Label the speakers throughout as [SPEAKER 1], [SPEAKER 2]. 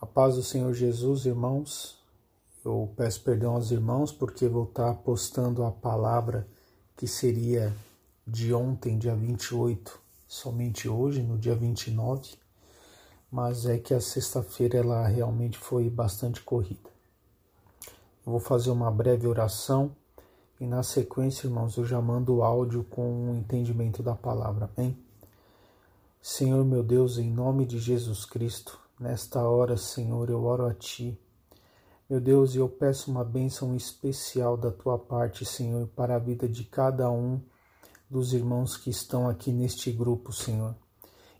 [SPEAKER 1] A paz do Senhor Jesus, irmãos. Eu peço perdão aos irmãos porque vou estar postando a palavra que seria de ontem, dia 28, somente hoje, no dia 29. Mas é que a sexta-feira ela realmente foi bastante corrida. Eu vou fazer uma breve oração e na sequência, irmãos, eu já mando o áudio com o entendimento da palavra. Amém? Senhor meu Deus, em nome de Jesus Cristo, Nesta hora, Senhor, eu oro a Ti. Meu Deus, eu peço uma bênção especial da Tua parte, Senhor, para a vida de cada um dos irmãos que estão aqui neste grupo, Senhor.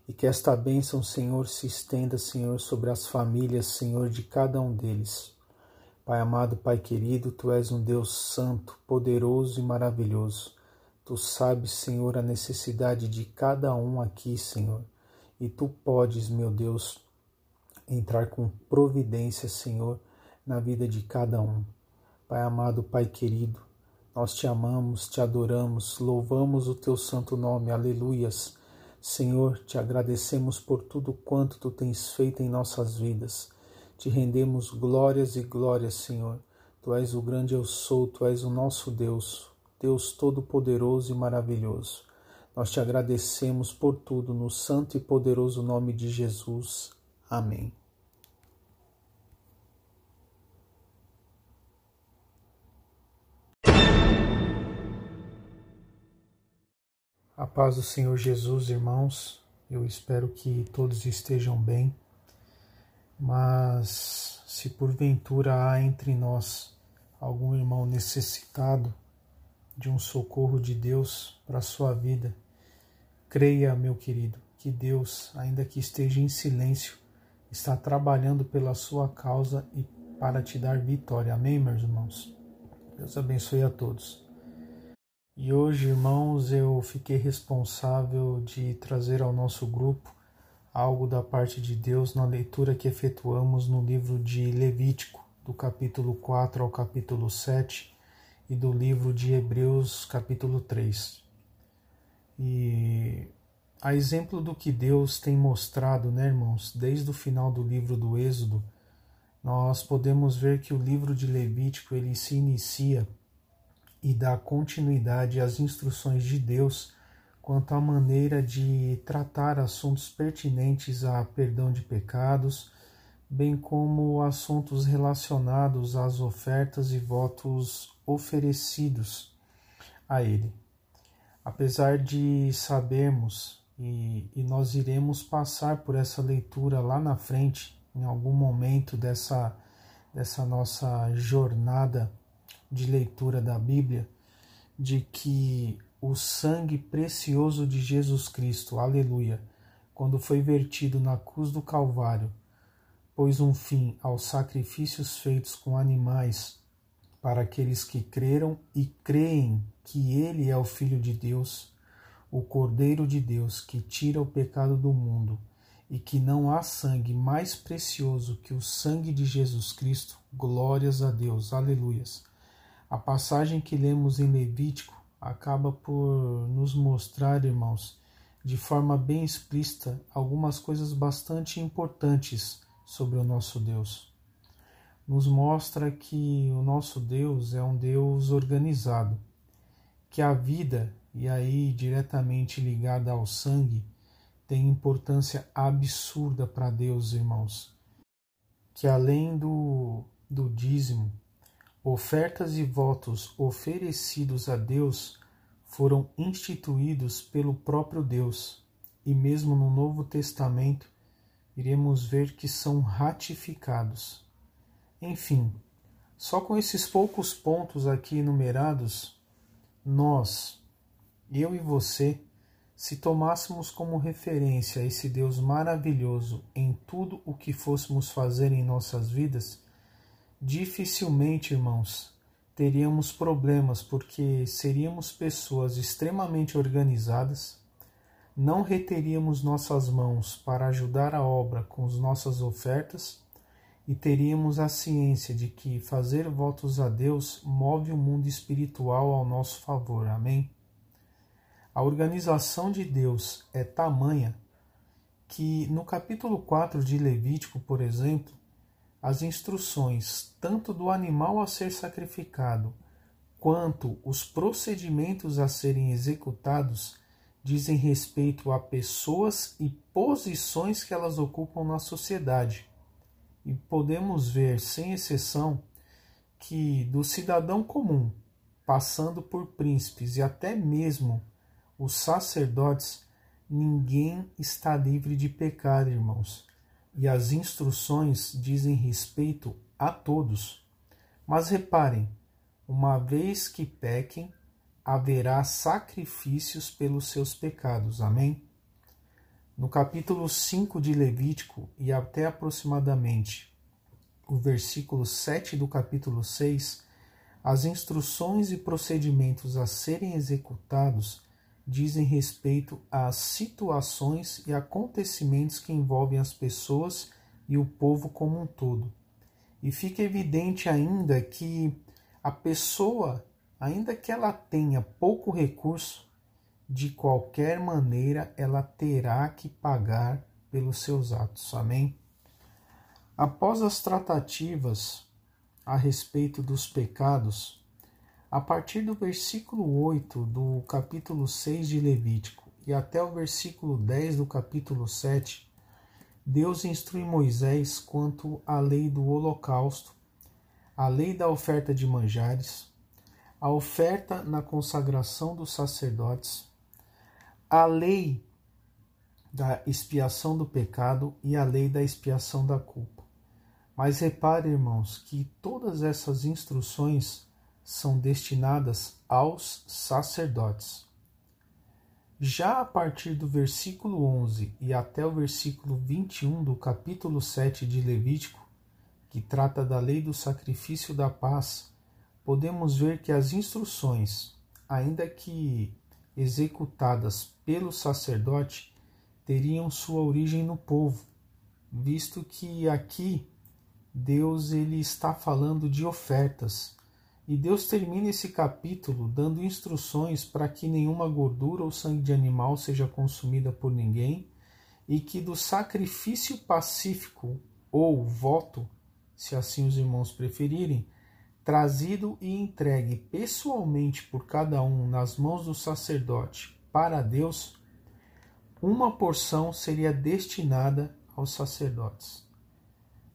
[SPEAKER 1] E que esta bênção, Senhor, se estenda, Senhor, sobre as famílias, Senhor, de cada um deles. Pai amado, Pai querido, Tu és um Deus santo, poderoso e maravilhoso. Tu sabes, Senhor, a necessidade de cada um aqui, Senhor. E Tu podes, meu Deus, entrar com providência, Senhor, na vida de cada um. Pai amado, Pai querido, nós te amamos, te adoramos, louvamos o teu santo nome, aleluias. Senhor, te agradecemos por tudo quanto tu tens feito em nossas vidas. Te rendemos glórias e glórias, Senhor. Tu és o grande eu sou, tu és o nosso Deus, Deus todo-poderoso e maravilhoso. Nós te agradecemos por tudo no santo e poderoso nome de Jesus. Amém. A paz do Senhor Jesus, irmãos. Eu espero que todos estejam bem. Mas se porventura há entre nós algum irmão necessitado de um socorro de Deus para a sua vida, creia, meu querido, que Deus, ainda que esteja em silêncio, está trabalhando pela sua causa e para te dar vitória. Amém, meus irmãos? Deus abençoe a todos. E hoje, irmãos, eu fiquei responsável de trazer ao nosso grupo algo da parte de Deus na leitura que efetuamos no livro de Levítico, do capítulo 4 ao capítulo 7, e do livro de Hebreus, capítulo 3. E a exemplo do que Deus tem mostrado, né, irmãos, desde o final do livro do Êxodo, nós podemos ver que o livro de Levítico ele se inicia e dá continuidade às instruções de Deus quanto à maneira de tratar assuntos pertinentes a perdão de pecados, bem como assuntos relacionados às ofertas e votos oferecidos a Ele. Apesar de sabermos, e, e nós iremos passar por essa leitura lá na frente, em algum momento dessa, dessa nossa jornada de leitura da Bíblia de que o sangue precioso de Jesus Cristo, aleluia, quando foi vertido na cruz do Calvário, pôs um fim aos sacrifícios feitos com animais para aqueles que creram e creem que Ele é o Filho de Deus, o Cordeiro de Deus que tira o pecado do mundo e que não há sangue mais precioso que o sangue de Jesus Cristo. Glórias a Deus, aleluias. A passagem que lemos em Levítico acaba por nos mostrar, irmãos, de forma bem explícita, algumas coisas bastante importantes sobre o nosso Deus. Nos mostra que o nosso Deus é um Deus organizado, que a vida, e aí diretamente ligada ao sangue, tem importância absurda para Deus, irmãos. Que além do, do dízimo, Ofertas e votos oferecidos a Deus foram instituídos pelo próprio Deus, e mesmo no Novo Testamento iremos ver que são ratificados. Enfim, só com esses poucos pontos aqui enumerados, nós, eu e você, se tomássemos como referência esse Deus maravilhoso em tudo o que fôssemos fazer em nossas vidas, Dificilmente, irmãos, teríamos problemas porque seríamos pessoas extremamente organizadas, não reteríamos nossas mãos para ajudar a obra com as nossas ofertas e teríamos a ciência de que fazer votos a Deus move o mundo espiritual ao nosso favor. Amém? A organização de Deus é tamanha que no capítulo 4 de Levítico, por exemplo, as instruções tanto do animal a ser sacrificado quanto os procedimentos a serem executados dizem respeito a pessoas e posições que elas ocupam na sociedade. E podemos ver, sem exceção, que do cidadão comum, passando por príncipes e até mesmo os sacerdotes, ninguém está livre de pecar, irmãos. E as instruções dizem respeito a todos. Mas reparem, uma vez que pequem, haverá sacrifícios pelos seus pecados. Amém? No capítulo 5 de Levítico e até aproximadamente o versículo 7 do capítulo 6, as instruções e procedimentos a serem executados dizem respeito às situações e acontecimentos que envolvem as pessoas e o povo como um todo. E fica evidente ainda que a pessoa, ainda que ela tenha pouco recurso, de qualquer maneira ela terá que pagar pelos seus atos. Amém? Após as tratativas a respeito dos pecados, a partir do versículo 8 do capítulo 6 de Levítico e até o versículo 10 do capítulo 7, Deus instrui Moisés quanto à lei do holocausto, a lei da oferta de manjares, a oferta na consagração dos sacerdotes, a lei da expiação do pecado e a lei da expiação da culpa. Mas repare, irmãos, que todas essas instruções são destinadas aos sacerdotes. Já a partir do versículo 11 e até o versículo 21 do capítulo 7 de Levítico, que trata da lei do sacrifício da paz, podemos ver que as instruções, ainda que executadas pelo sacerdote teriam sua origem no povo, visto que aqui Deus ele está falando de ofertas. E Deus termina esse capítulo dando instruções para que nenhuma gordura ou sangue de animal seja consumida por ninguém e que do sacrifício pacífico ou voto, se assim os irmãos preferirem, trazido e entregue pessoalmente por cada um nas mãos do sacerdote para Deus, uma porção seria destinada aos sacerdotes.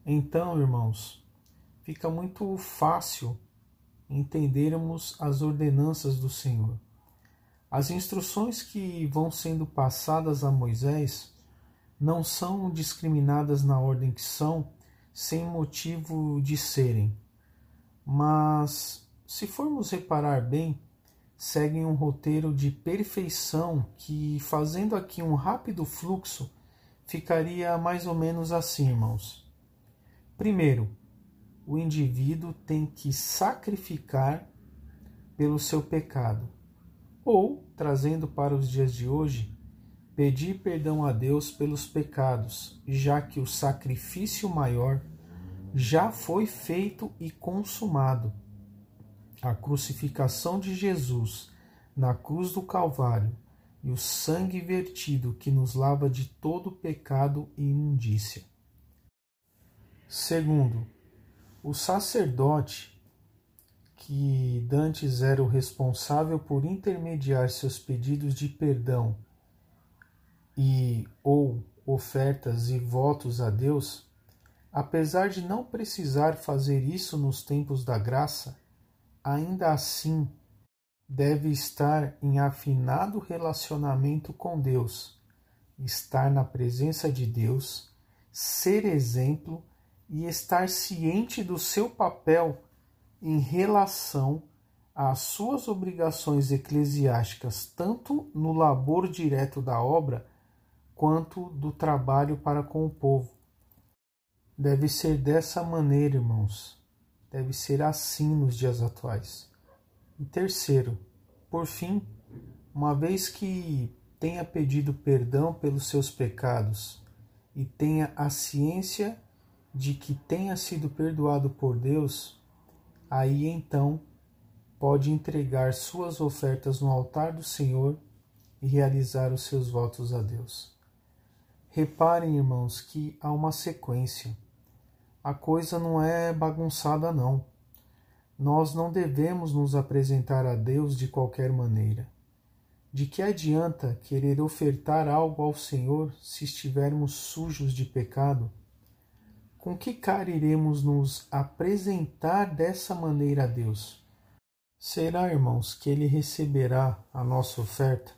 [SPEAKER 1] Então, irmãos, fica muito fácil entendermos as ordenanças do Senhor. As instruções que vão sendo passadas a Moisés não são discriminadas na ordem que são, sem motivo de serem mas se formos reparar bem, seguem um roteiro de perfeição que, fazendo aqui um rápido fluxo, ficaria mais ou menos assim, irmãos. Primeiro, o indivíduo tem que sacrificar pelo seu pecado, ou, trazendo para os dias de hoje, pedir perdão a Deus pelos pecados, já que o sacrifício maior já foi feito e consumado. A crucificação de Jesus na cruz do Calvário e o sangue vertido que nos lava de todo pecado e imundícia. Segundo, o sacerdote, que dantes era o responsável por intermediar seus pedidos de perdão e ou ofertas e votos a Deus, Apesar de não precisar fazer isso nos tempos da graça, ainda assim deve estar em afinado relacionamento com Deus, estar na presença de Deus, ser exemplo e estar ciente do seu papel em relação às suas obrigações eclesiásticas, tanto no labor direto da obra quanto do trabalho para com o povo Deve ser dessa maneira, irmãos. Deve ser assim nos dias atuais. E terceiro, por fim, uma vez que tenha pedido perdão pelos seus pecados e tenha a ciência de que tenha sido perdoado por Deus, aí então pode entregar suas ofertas no altar do Senhor e realizar os seus votos a Deus. Reparem, irmãos, que há uma sequência. a coisa não é bagunçada, não. Nós não devemos nos apresentar a Deus de qualquer maneira. De que adianta querer ofertar algo ao Senhor se estivermos sujos de pecado? Com que cara iremos nos apresentar dessa maneira a Deus? Será, irmãos, que Ele receberá a nossa oferta?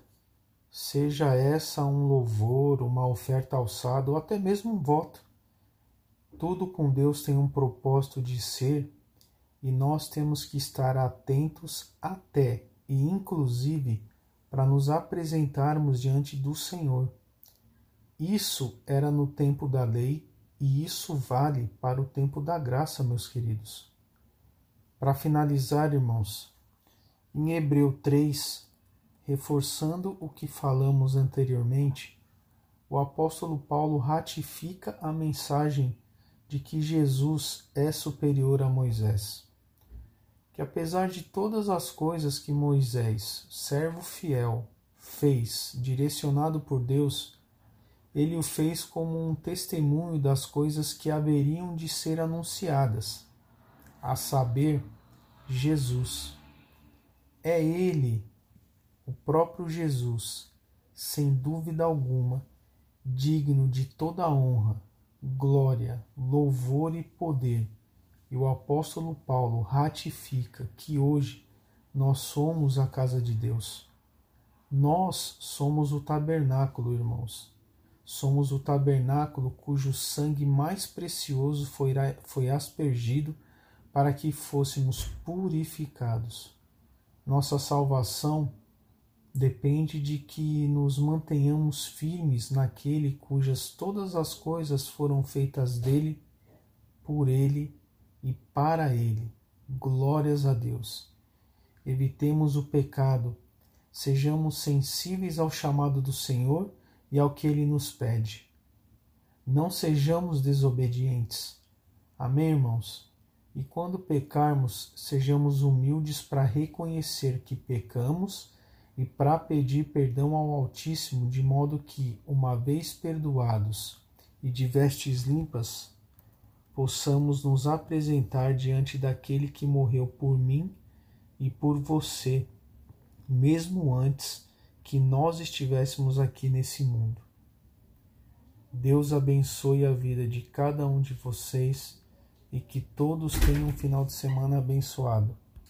[SPEAKER 1] Seja essa um louvor, uma oferta alçada ou até mesmo um voto. Tudo com Deus tem um propósito de ser e nós temos que estar atentos até e inclusive para nos apresentarmos diante do Senhor. Isso era no tempo da lei e isso vale para o tempo da graça, meus queridos. Para finalizar, irmãos, em Hebreu 3, reforçando o que falamos anteriormente, o apóstolo Paulo ratifica a mensagem de que Jesus é superior a Moisés. Que apesar de todas as coisas que Moisés, servo fiel, fez, direcionado por Deus, ele o fez como um testemunho das coisas que haveriam de ser anunciadas, a saber, Jesus. É ele, o próprio Jesus, sem dúvida alguma, digno de toda honra, glória, louvor e poder. E o apóstolo Paulo ratifica que hoje nós somos a casa de Deus. Nós somos o tabernáculo, irmãos. Somos o tabernáculo cujo sangue mais precioso foi, foi aspergido para que fôssemos purificados. Nossa salvação depende de que nos mantenhamos firmes naquele cujas todas as coisas foram feitas dele, por ele e para ele. Glórias a Deus. Evitemos o pecado, sejamos sensíveis ao chamado do Senhor e ao que ele nos pede. Não sejamos desobedientes. Amém, irmãos? E quando pecarmos, sejamos humildes para reconhecer que pecamos e para pedir perdão ao Altíssimo, de modo que, uma vez perdoados e de vestes limpas, possamos nos apresentar diante daquele que morreu por mim e por você, mesmo antes que nós estivéssemos aqui nesse mundo. Deus abençoe a vida de cada um de vocês e que todos tenham um final de semana abençoado.